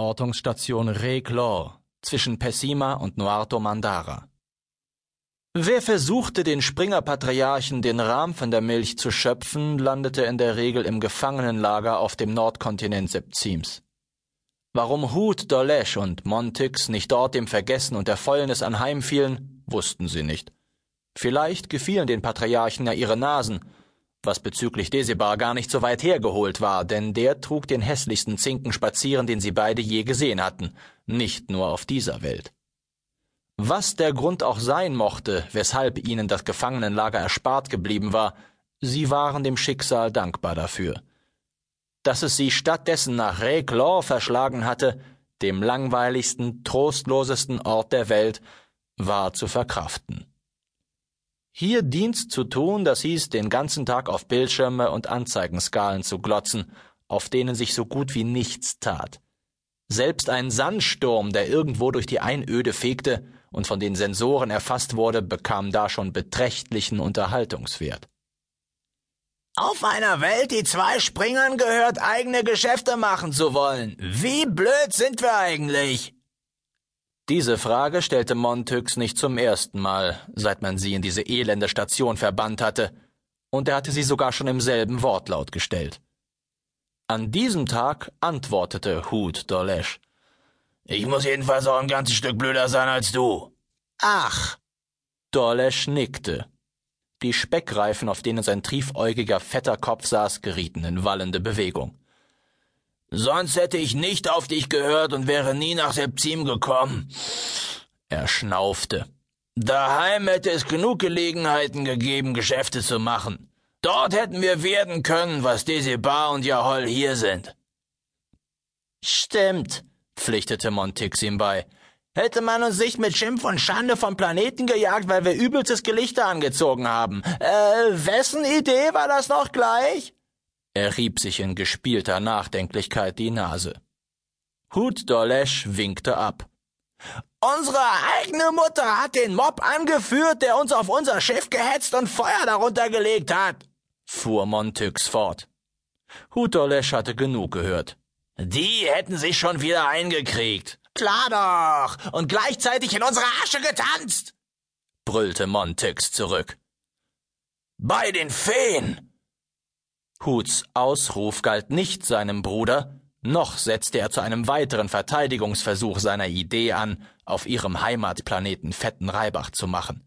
Ortungsstation Reclaw zwischen Pessima und Nuarto Mandara. Wer versuchte, den Springer-Patriarchen den Rahm von der Milch zu schöpfen, landete in der Regel im Gefangenenlager auf dem Nordkontinent Septims. Warum Hut, Dolesch und Montix nicht dort dem Vergessen und der Fäulnis anheimfielen, wussten sie nicht. Vielleicht gefielen den Patriarchen ja ihre Nasen, was bezüglich Desibar gar nicht so weit hergeholt war, denn der trug den hässlichsten Zinken spazieren, den sie beide je gesehen hatten, nicht nur auf dieser Welt. Was der Grund auch sein mochte, weshalb ihnen das Gefangenenlager erspart geblieben war, sie waren dem Schicksal dankbar dafür. Dass es sie stattdessen nach Reclaw verschlagen hatte, dem langweiligsten, trostlosesten Ort der Welt, war zu verkraften. Hier Dienst zu tun, das hieß, den ganzen Tag auf Bildschirme und Anzeigenskalen zu glotzen, auf denen sich so gut wie nichts tat. Selbst ein Sandsturm, der irgendwo durch die Einöde fegte und von den Sensoren erfasst wurde, bekam da schon beträchtlichen Unterhaltungswert. Auf einer Welt, die zwei Springern gehört, eigene Geschäfte machen zu wollen. Wie blöd sind wir eigentlich? Diese Frage stellte Montyx nicht zum ersten Mal, seit man sie in diese elende Station verbannt hatte, und er hatte sie sogar schon im selben Wortlaut gestellt. An diesem Tag antwortete Hut Dolesch. Ich muss jedenfalls auch ein ganzes Stück blöder sein als du. Ach. Dolesch nickte. Die Speckreifen, auf denen sein triefäugiger, fetter Kopf saß, gerieten in wallende Bewegung. Sonst hätte ich nicht auf dich gehört und wäre nie nach Septim gekommen. Er schnaufte. Daheim hätte es genug Gelegenheiten gegeben, Geschäfte zu machen. Dort hätten wir werden können, was Desibar und Jahol hier sind. Stimmt, pflichtete Montix ihm bei. Hätte man uns nicht mit Schimpf und Schande vom Planeten gejagt, weil wir übelstes Gelichter angezogen haben. Äh, wessen Idee war das noch gleich? Er rieb sich in gespielter Nachdenklichkeit die Nase. Hut Dolesch winkte ab. Unsere eigene Mutter hat den Mob angeführt, der uns auf unser Schiff gehetzt und Feuer darunter gelegt hat, fuhr Montyx fort. Hut Dolesch hatte genug gehört. Die hätten sich schon wieder eingekriegt. Klar doch. Und gleichzeitig in unsere Asche getanzt, brüllte Montyx zurück. Bei den Feen, Huts Ausruf galt nicht seinem Bruder, noch setzte er zu einem weiteren Verteidigungsversuch seiner Idee an, auf ihrem Heimatplaneten fetten Reibach zu machen.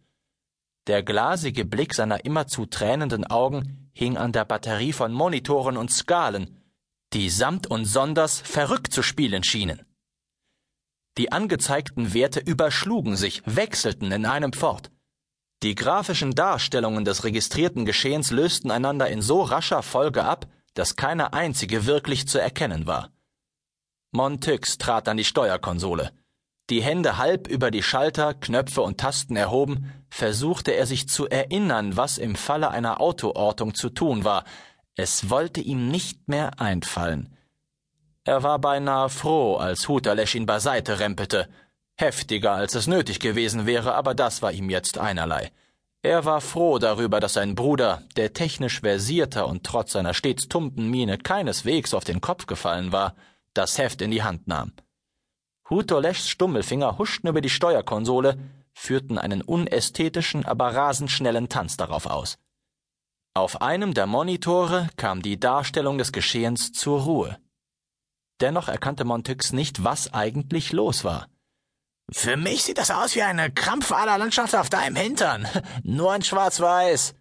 Der glasige Blick seiner immerzu tränenden Augen hing an der Batterie von Monitoren und Skalen, die samt und sonders verrückt zu spielen schienen. Die angezeigten Werte überschlugen sich, wechselten in einem fort. Die grafischen Darstellungen des registrierten Geschehens lösten einander in so rascher Folge ab, dass keine einzige wirklich zu erkennen war. Montyx trat an die Steuerkonsole. Die Hände halb über die Schalter, Knöpfe und Tasten erhoben, versuchte er sich zu erinnern, was im Falle einer Autoortung zu tun war. Es wollte ihm nicht mehr einfallen. Er war beinahe froh, als Huterlesch ihn beiseite rempelte. Heftiger, als es nötig gewesen wäre, aber das war ihm jetzt einerlei. Er war froh darüber, dass sein Bruder, der technisch versierter und trotz seiner stets tumpen Miene keineswegs auf den Kopf gefallen war, das Heft in die Hand nahm. Hutoleschs Stummelfinger huschten über die Steuerkonsole, führten einen unästhetischen, aber rasend schnellen Tanz darauf aus. Auf einem der Monitore kam die Darstellung des Geschehens zur Ruhe. Dennoch erkannte Montyx nicht, was eigentlich los war. Für mich sieht das aus wie eine Krampfaderlandschaft auf deinem Hintern. Nur in Schwarz-Weiß.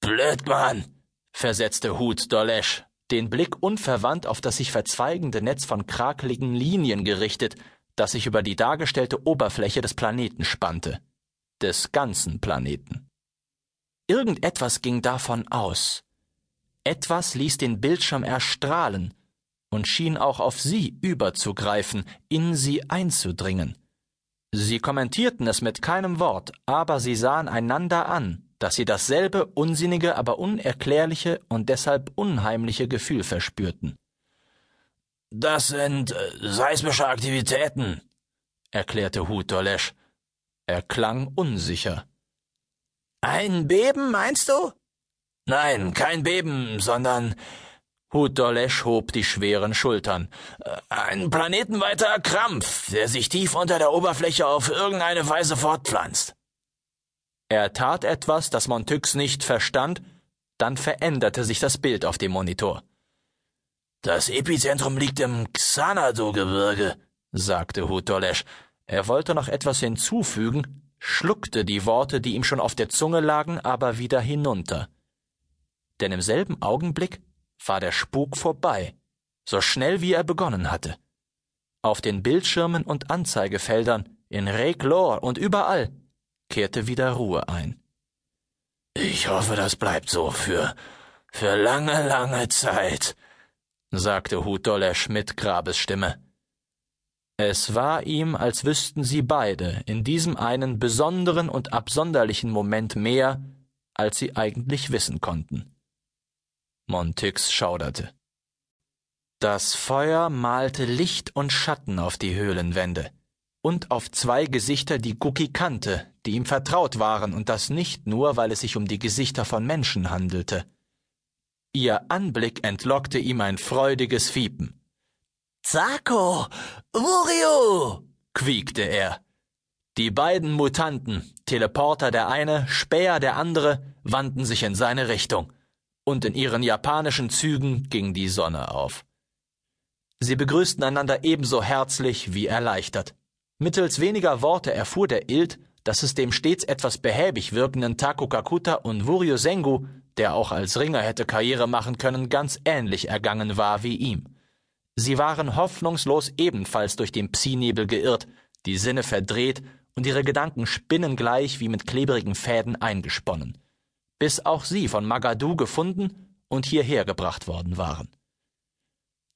Blödmann, versetzte Hut Dolesch, den Blick unverwandt auf das sich verzweigende Netz von krakeligen Linien gerichtet, das sich über die dargestellte Oberfläche des Planeten spannte. Des ganzen Planeten. Irgendetwas ging davon aus. Etwas ließ den Bildschirm erstrahlen und schien auch auf sie überzugreifen, in sie einzudringen. Sie kommentierten es mit keinem Wort, aber sie sahen einander an, dass sie dasselbe unsinnige, aber unerklärliche und deshalb unheimliche Gefühl verspürten. Das sind äh, seismische Aktivitäten, erklärte Hutolesch. Er klang unsicher. Ein Beben, meinst du? Nein, kein Beben, sondern Hutolesch hob die schweren Schultern. Ein planetenweiter Krampf, der sich tief unter der Oberfläche auf irgendeine Weise fortpflanzt. Er tat etwas, das Montyx nicht verstand, dann veränderte sich das Bild auf dem Monitor. Das Epizentrum liegt im Xanadu-Gebirge, sagte Hutolesch. Er wollte noch etwas hinzufügen, schluckte die Worte, die ihm schon auf der Zunge lagen, aber wieder hinunter. Denn im selben Augenblick war der Spuk vorbei, so schnell wie er begonnen hatte. Auf den Bildschirmen und Anzeigefeldern, in Reglor und überall kehrte wieder Ruhe ein. Ich hoffe, das bleibt so für für lange, lange Zeit, sagte Hutolesch mit Grabesstimme. Es war ihm, als wüssten sie beide in diesem einen besonderen und absonderlichen Moment mehr, als sie eigentlich wissen konnten. Montyx schauderte. Das Feuer malte Licht und Schatten auf die Höhlenwände und auf zwei Gesichter, die Guki kannte, die ihm vertraut waren, und das nicht nur, weil es sich um die Gesichter von Menschen handelte. Ihr Anblick entlockte ihm ein freudiges Fiepen. Zako! Wurio! quiekte er. Die beiden Mutanten, Teleporter der eine, Späher der andere, wandten sich in seine Richtung und in ihren japanischen Zügen ging die Sonne auf. Sie begrüßten einander ebenso herzlich wie erleichtert. Mittels weniger Worte erfuhr der Ild, dass es dem stets etwas behäbig wirkenden Taku Kakuta und Wurio Sengu, der auch als Ringer hätte Karriere machen können, ganz ähnlich ergangen war wie ihm. Sie waren hoffnungslos ebenfalls durch den Psi-Nebel geirrt, die Sinne verdreht und ihre Gedanken spinnengleich wie mit klebrigen Fäden eingesponnen bis auch sie von Magadu gefunden und hierher gebracht worden waren.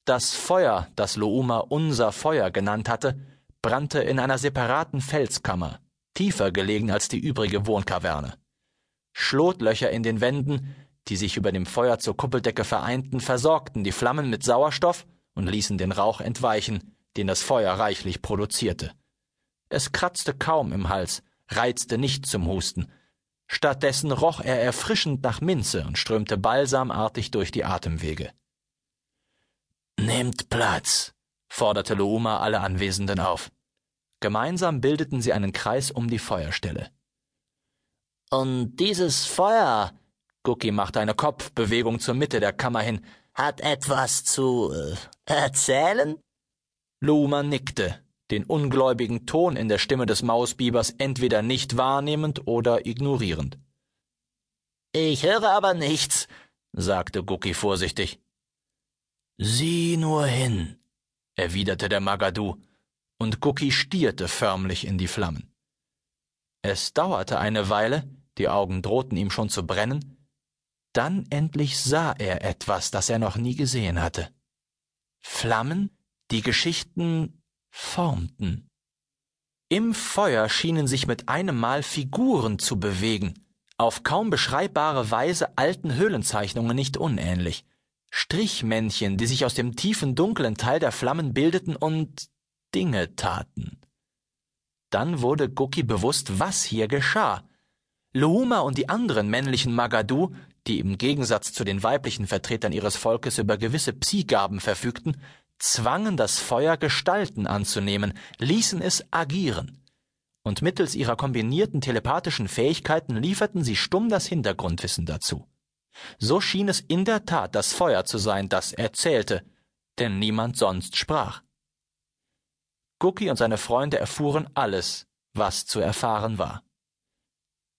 Das Feuer, das Louma unser Feuer genannt hatte, brannte in einer separaten Felskammer, tiefer gelegen als die übrige Wohnkaverne. Schlotlöcher in den Wänden, die sich über dem Feuer zur Kuppeldecke vereinten, versorgten die Flammen mit Sauerstoff und ließen den Rauch entweichen, den das Feuer reichlich produzierte. Es kratzte kaum im Hals, reizte nicht zum Husten, Stattdessen roch er erfrischend nach Minze und strömte balsamartig durch die Atemwege. Nehmt Platz, forderte Louma alle Anwesenden auf. Gemeinsam bildeten sie einen Kreis um die Feuerstelle. Und dieses Feuer, Gucki machte eine Kopfbewegung zur Mitte der Kammer hin, hat etwas zu äh, erzählen? Luma nickte den ungläubigen Ton in der Stimme des Mausbibers entweder nicht wahrnehmend oder ignorierend. Ich höre aber nichts, sagte Gucki vorsichtig. Sieh nur hin, erwiderte der Magadu, und Gucki stierte förmlich in die Flammen. Es dauerte eine Weile, die Augen drohten ihm schon zu brennen, dann endlich sah er etwas, das er noch nie gesehen hatte. Flammen, die Geschichten formten. Im Feuer schienen sich mit einem Mal Figuren zu bewegen, auf kaum beschreibbare Weise alten Höhlenzeichnungen nicht unähnlich. Strichmännchen, die sich aus dem tiefen dunklen Teil der Flammen bildeten und Dinge taten. Dann wurde Guki bewusst, was hier geschah. Luhuma und die anderen männlichen Magadu, die im Gegensatz zu den weiblichen Vertretern ihres Volkes über gewisse Psi-Gaben verfügten, zwangen das Feuer Gestalten anzunehmen, ließen es agieren. Und mittels ihrer kombinierten telepathischen Fähigkeiten lieferten sie stumm das Hintergrundwissen dazu. So schien es in der Tat das Feuer zu sein, das erzählte, denn niemand sonst sprach. Cookie und seine Freunde erfuhren alles, was zu erfahren war.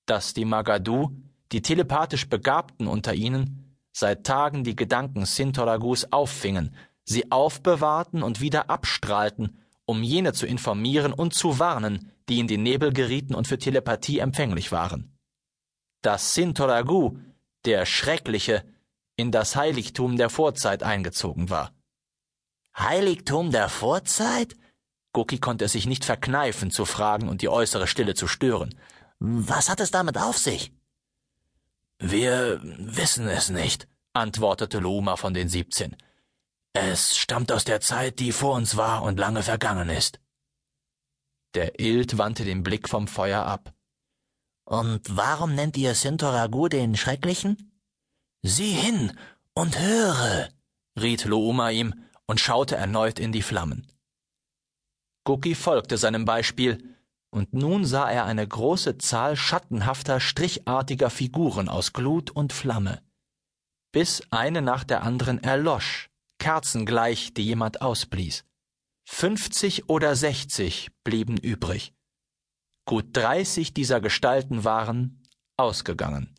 Dass die Magadu, die telepathisch Begabten unter ihnen, seit Tagen die Gedanken Sintoragus auffingen, sie aufbewahrten und wieder abstrahlten, um jene zu informieren und zu warnen, die in den Nebel gerieten und für Telepathie empfänglich waren. Dass Sintoragu, der Schreckliche, in das Heiligtum der Vorzeit eingezogen war. Heiligtum der Vorzeit? Goki konnte es sich nicht verkneifen zu fragen und die äußere Stille zu stören. Was hat es damit auf sich? Wir wissen es nicht, antwortete Luma von den siebzehn. Es stammt aus der Zeit, die vor uns war und lange vergangen ist. Der Ild wandte den Blick vom Feuer ab. Und warum nennt ihr Sintoragu den Schrecklichen? Sieh hin und höre, riet Louma ihm und schaute erneut in die Flammen. Gucki folgte seinem Beispiel, und nun sah er eine große Zahl schattenhafter, strichartiger Figuren aus Glut und Flamme, bis eine nach der anderen erlosch, kerzengleich, die jemand ausblies. Fünfzig oder sechzig blieben übrig. Gut dreißig dieser Gestalten waren ausgegangen.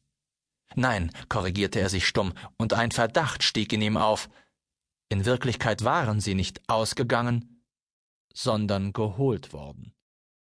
Nein, korrigierte er sich stumm, und ein Verdacht stieg in ihm auf. In Wirklichkeit waren sie nicht ausgegangen, sondern geholt worden.